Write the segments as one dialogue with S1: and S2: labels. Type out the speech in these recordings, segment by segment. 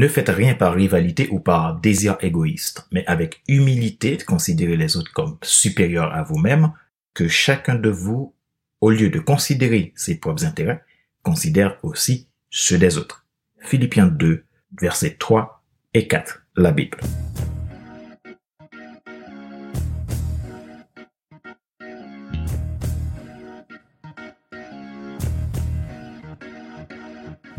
S1: Ne faites rien par rivalité ou par désir égoïste, mais avec humilité de considérer les autres comme supérieurs à vous-même, que chacun de vous, au lieu de considérer ses propres intérêts, considère aussi ceux des autres. Philippiens 2, versets 3 et 4, la Bible.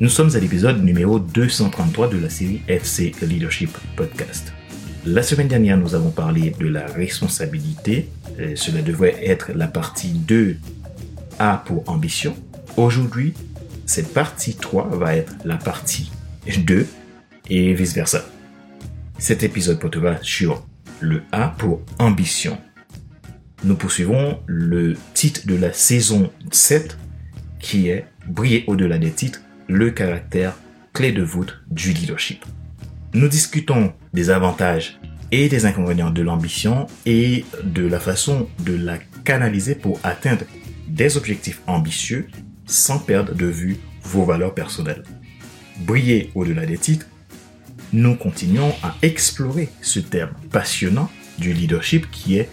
S1: Nous sommes à l'épisode numéro 233 de la série FC Leadership Podcast. La semaine dernière, nous avons parlé de la responsabilité. Euh, cela devrait être la partie 2 A pour ambition. Aujourd'hui, cette partie 3 va être la partie 2 et vice-versa. Cet épisode portera sur le A pour ambition. Nous poursuivons le titre de la saison 7 qui est Briller au-delà des titres le caractère clé de voûte du leadership. Nous discutons des avantages et des inconvénients de l'ambition et de la façon de la canaliser pour atteindre des objectifs ambitieux sans perdre de vue vos valeurs personnelles. Briller au-delà des titres, nous continuons à explorer ce terme passionnant du leadership qui est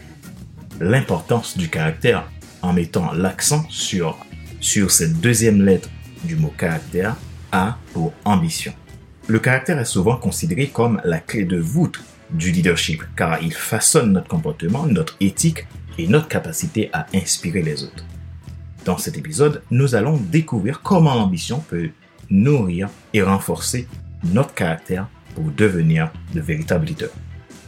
S1: l'importance du caractère en mettant l'accent sur, sur cette deuxième lettre du mot caractère, A pour ambition. Le caractère est souvent considéré comme la clé de voûte du leadership car il façonne notre comportement, notre éthique et notre capacité à inspirer les autres. Dans cet épisode, nous allons découvrir comment l'ambition peut nourrir et renforcer notre caractère pour devenir de véritables leaders.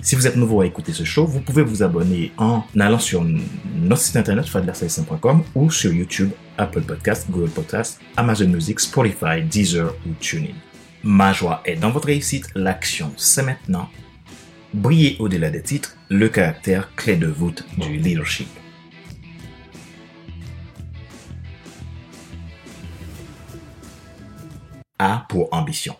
S1: Si vous êtes nouveau à écouter ce show, vous pouvez vous abonner en allant sur notre site internet fadlersalessin.com ou sur YouTube, Apple Podcasts, Google Podcasts, Amazon Music, Spotify, Deezer ou TuneIn. Ma joie est dans votre réussite, l'action c'est maintenant. Briller au-delà des titres, le caractère clé de voûte du leadership. A pour ambition.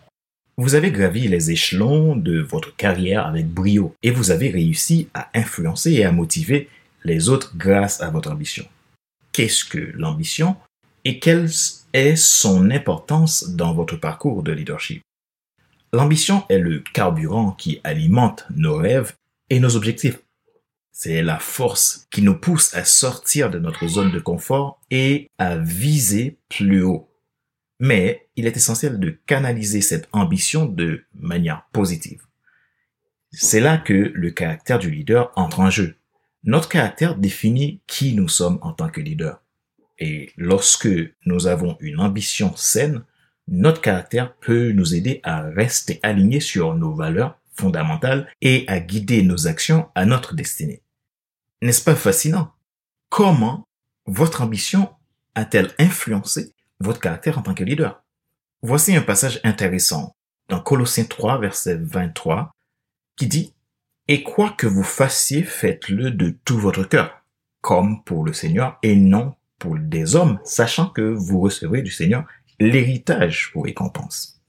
S1: Vous avez gravi les échelons de votre carrière avec brio et vous avez réussi à influencer et à motiver les autres grâce à votre ambition. Qu'est-ce que l'ambition et quelle est son importance dans votre parcours de leadership? L'ambition est le carburant qui alimente nos rêves et nos objectifs. C'est la force qui nous pousse à sortir de notre zone de confort et à viser plus haut mais il est essentiel de canaliser cette ambition de manière positive. C'est là que le caractère du leader entre en jeu. Notre caractère définit qui nous sommes en tant que leader. Et lorsque nous avons une ambition saine, notre caractère peut nous aider à rester alignés sur nos valeurs fondamentales et à guider nos actions à notre destinée. N'est-ce pas fascinant? Comment votre ambition a-t-elle influencé votre caractère en tant que leader. Voici un passage intéressant dans Colossiens 3, verset 23, qui dit Et quoi que vous fassiez, faites-le de tout votre cœur, comme pour le Seigneur et non pour des hommes, sachant que vous recevrez du Seigneur l'héritage pour récompense.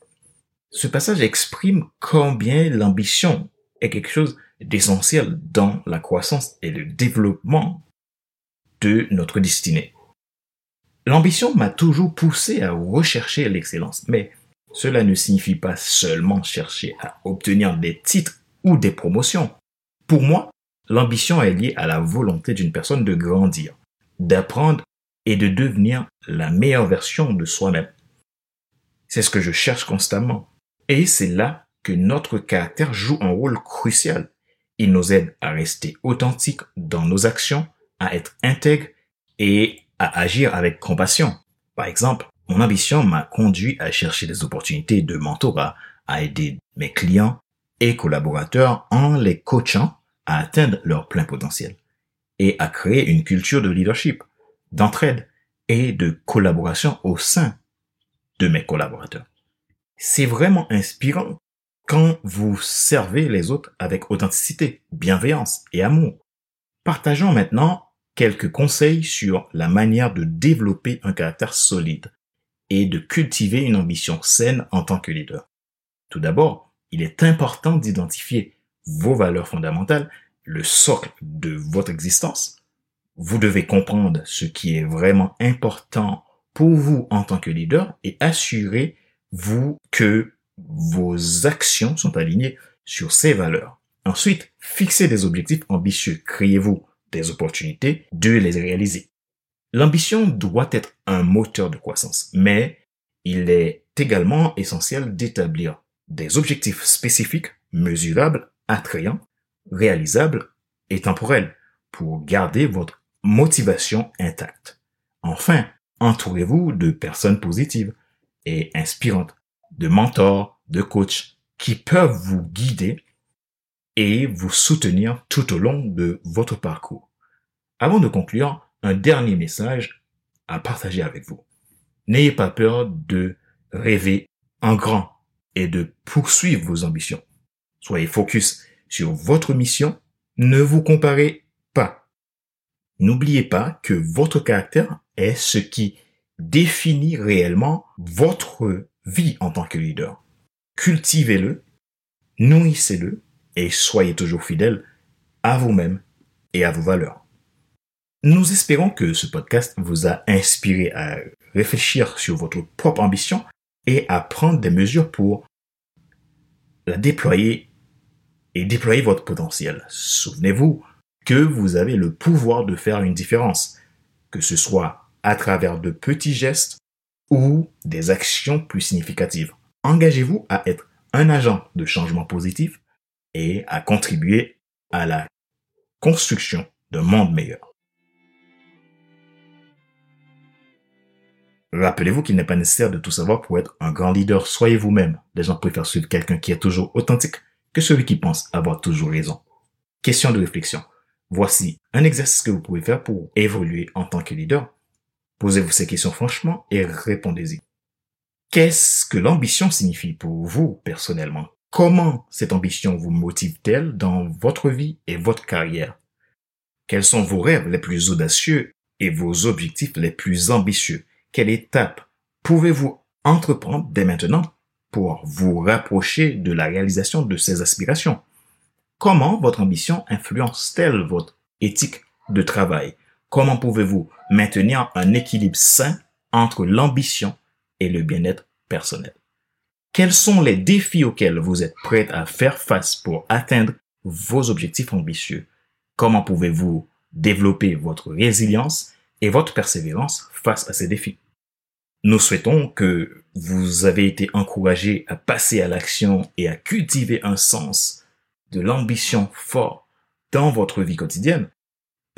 S1: Ce passage exprime combien l'ambition est quelque chose d'essentiel dans la croissance et le développement de notre destinée. L'ambition m'a toujours poussé à rechercher l'excellence, mais cela ne signifie pas seulement chercher à obtenir des titres ou des promotions. Pour moi, l'ambition est liée à la volonté d'une personne de grandir, d'apprendre et de devenir la meilleure version de soi-même. C'est ce que je cherche constamment. Et c'est là que notre caractère joue un rôle crucial. Il nous aide à rester authentiques dans nos actions, à être intègres et à agir avec compassion. Par exemple, mon ambition m'a conduit à chercher des opportunités de mentorat, à aider mes clients et collaborateurs en les coachant à atteindre leur plein potentiel et à créer une culture de leadership, d'entraide et de collaboration au sein de mes collaborateurs. C'est vraiment inspirant quand vous servez les autres avec authenticité, bienveillance et amour. Partageons maintenant quelques conseils sur la manière de développer un caractère solide et de cultiver une ambition saine en tant que leader. Tout d'abord, il est important d'identifier vos valeurs fondamentales, le socle de votre existence. Vous devez comprendre ce qui est vraiment important pour vous en tant que leader et assurez-vous que vos actions sont alignées sur ces valeurs. Ensuite, fixez des objectifs ambitieux. Créez-vous des opportunités de les réaliser. L'ambition doit être un moteur de croissance, mais il est également essentiel d'établir des objectifs spécifiques, mesurables, attrayants, réalisables et temporels pour garder votre motivation intacte. Enfin, entourez-vous de personnes positives et inspirantes, de mentors, de coachs qui peuvent vous guider et vous soutenir tout au long de votre parcours. Avant de conclure, un dernier message à partager avec vous. N'ayez pas peur de rêver en grand et de poursuivre vos ambitions. Soyez focus sur votre mission. Ne vous comparez pas. N'oubliez pas que votre caractère est ce qui définit réellement votre vie en tant que leader. Cultivez-le, nourrissez-le et soyez toujours fidèle à vous-même et à vos valeurs. Nous espérons que ce podcast vous a inspiré à réfléchir sur votre propre ambition et à prendre des mesures pour la déployer et déployer votre potentiel. Souvenez-vous que vous avez le pouvoir de faire une différence, que ce soit à travers de petits gestes ou des actions plus significatives. Engagez-vous à être un agent de changement positif et à contribuer à la construction d'un monde meilleur. Rappelez-vous qu'il n'est pas nécessaire de tout savoir pour être un grand leader. Soyez vous-même. Les gens préfèrent suivre quelqu'un qui est toujours authentique que celui qui pense avoir toujours raison. Question de réflexion. Voici un exercice que vous pouvez faire pour évoluer en tant que leader. Posez-vous ces questions franchement et répondez-y. Qu'est-ce que l'ambition signifie pour vous personnellement? Comment cette ambition vous motive-t-elle dans votre vie et votre carrière? Quels sont vos rêves les plus audacieux et vos objectifs les plus ambitieux? Quelle étape pouvez-vous entreprendre dès maintenant pour vous rapprocher de la réalisation de ces aspirations? Comment votre ambition influence-t-elle votre éthique de travail? Comment pouvez-vous maintenir un équilibre sain entre l'ambition et le bien-être personnel? Quels sont les défis auxquels vous êtes prêt à faire face pour atteindre vos objectifs ambitieux? Comment pouvez-vous développer votre résilience et votre persévérance face à ces défis? Nous souhaitons que vous avez été encouragé à passer à l'action et à cultiver un sens de l'ambition fort dans votre vie quotidienne.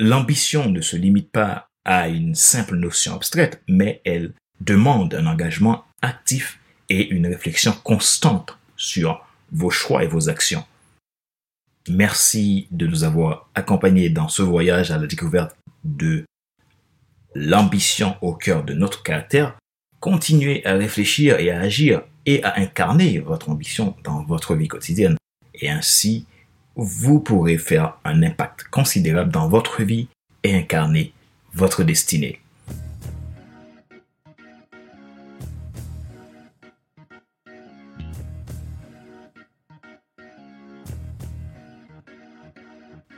S1: L'ambition ne se limite pas à une simple notion abstraite, mais elle demande un engagement actif et une réflexion constante sur vos choix et vos actions. Merci de nous avoir accompagnés dans ce voyage à la découverte de l'ambition au cœur de notre caractère. Continuez à réfléchir et à agir et à incarner votre ambition dans votre vie quotidienne. Et ainsi, vous pourrez faire un impact considérable dans votre vie et incarner votre destinée.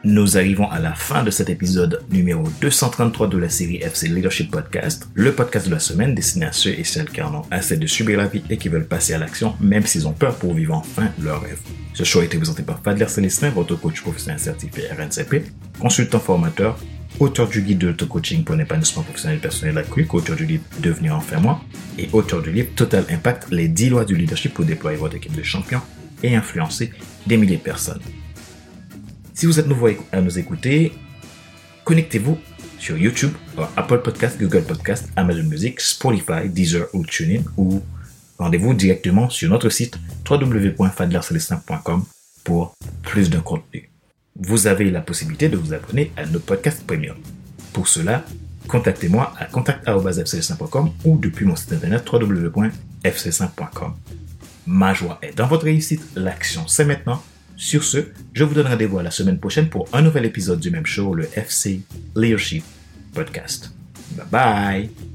S1: Nous arrivons à la fin de cet épisode numéro 233 de la série FC Leadership Podcast, le podcast de la semaine destiné à ceux et celles qui en ont assez de subir la vie et qui veulent passer à l'action même s'ils ont peur pour vivre enfin leur rêve. Ce show a été présenté par Fadler Célestin, votre coach professionnel certifié RNCP, consultant formateur, auteur du guide de l'auto-coaching pour l'épanouissement professionnel et personnel accru, auteur du livre Devenir enfin moi et auteur du livre Total Impact, les 10 lois du leadership pour déployer votre équipe de champions et influencer des milliers de personnes. Si vous êtes nouveau à nous écouter, connectez-vous sur YouTube, Apple Podcast, Google Podcast, Amazon Music, Spotify, Deezer ou TuneIn ou rendez-vous directement sur notre site www.fadlercelestin.com pour plus de contenu. Vous avez la possibilité de vous abonner à notre podcast premium. Pour cela, contactez-moi à contact.fcelestin.com ou depuis mon site internet www.fcelestin.com. Ma joie est dans votre réussite. L'action, c'est maintenant. Sur ce, je vous donne rendez-vous la semaine prochaine pour un nouvel épisode du même show, le FC Leadership Podcast. Bye bye.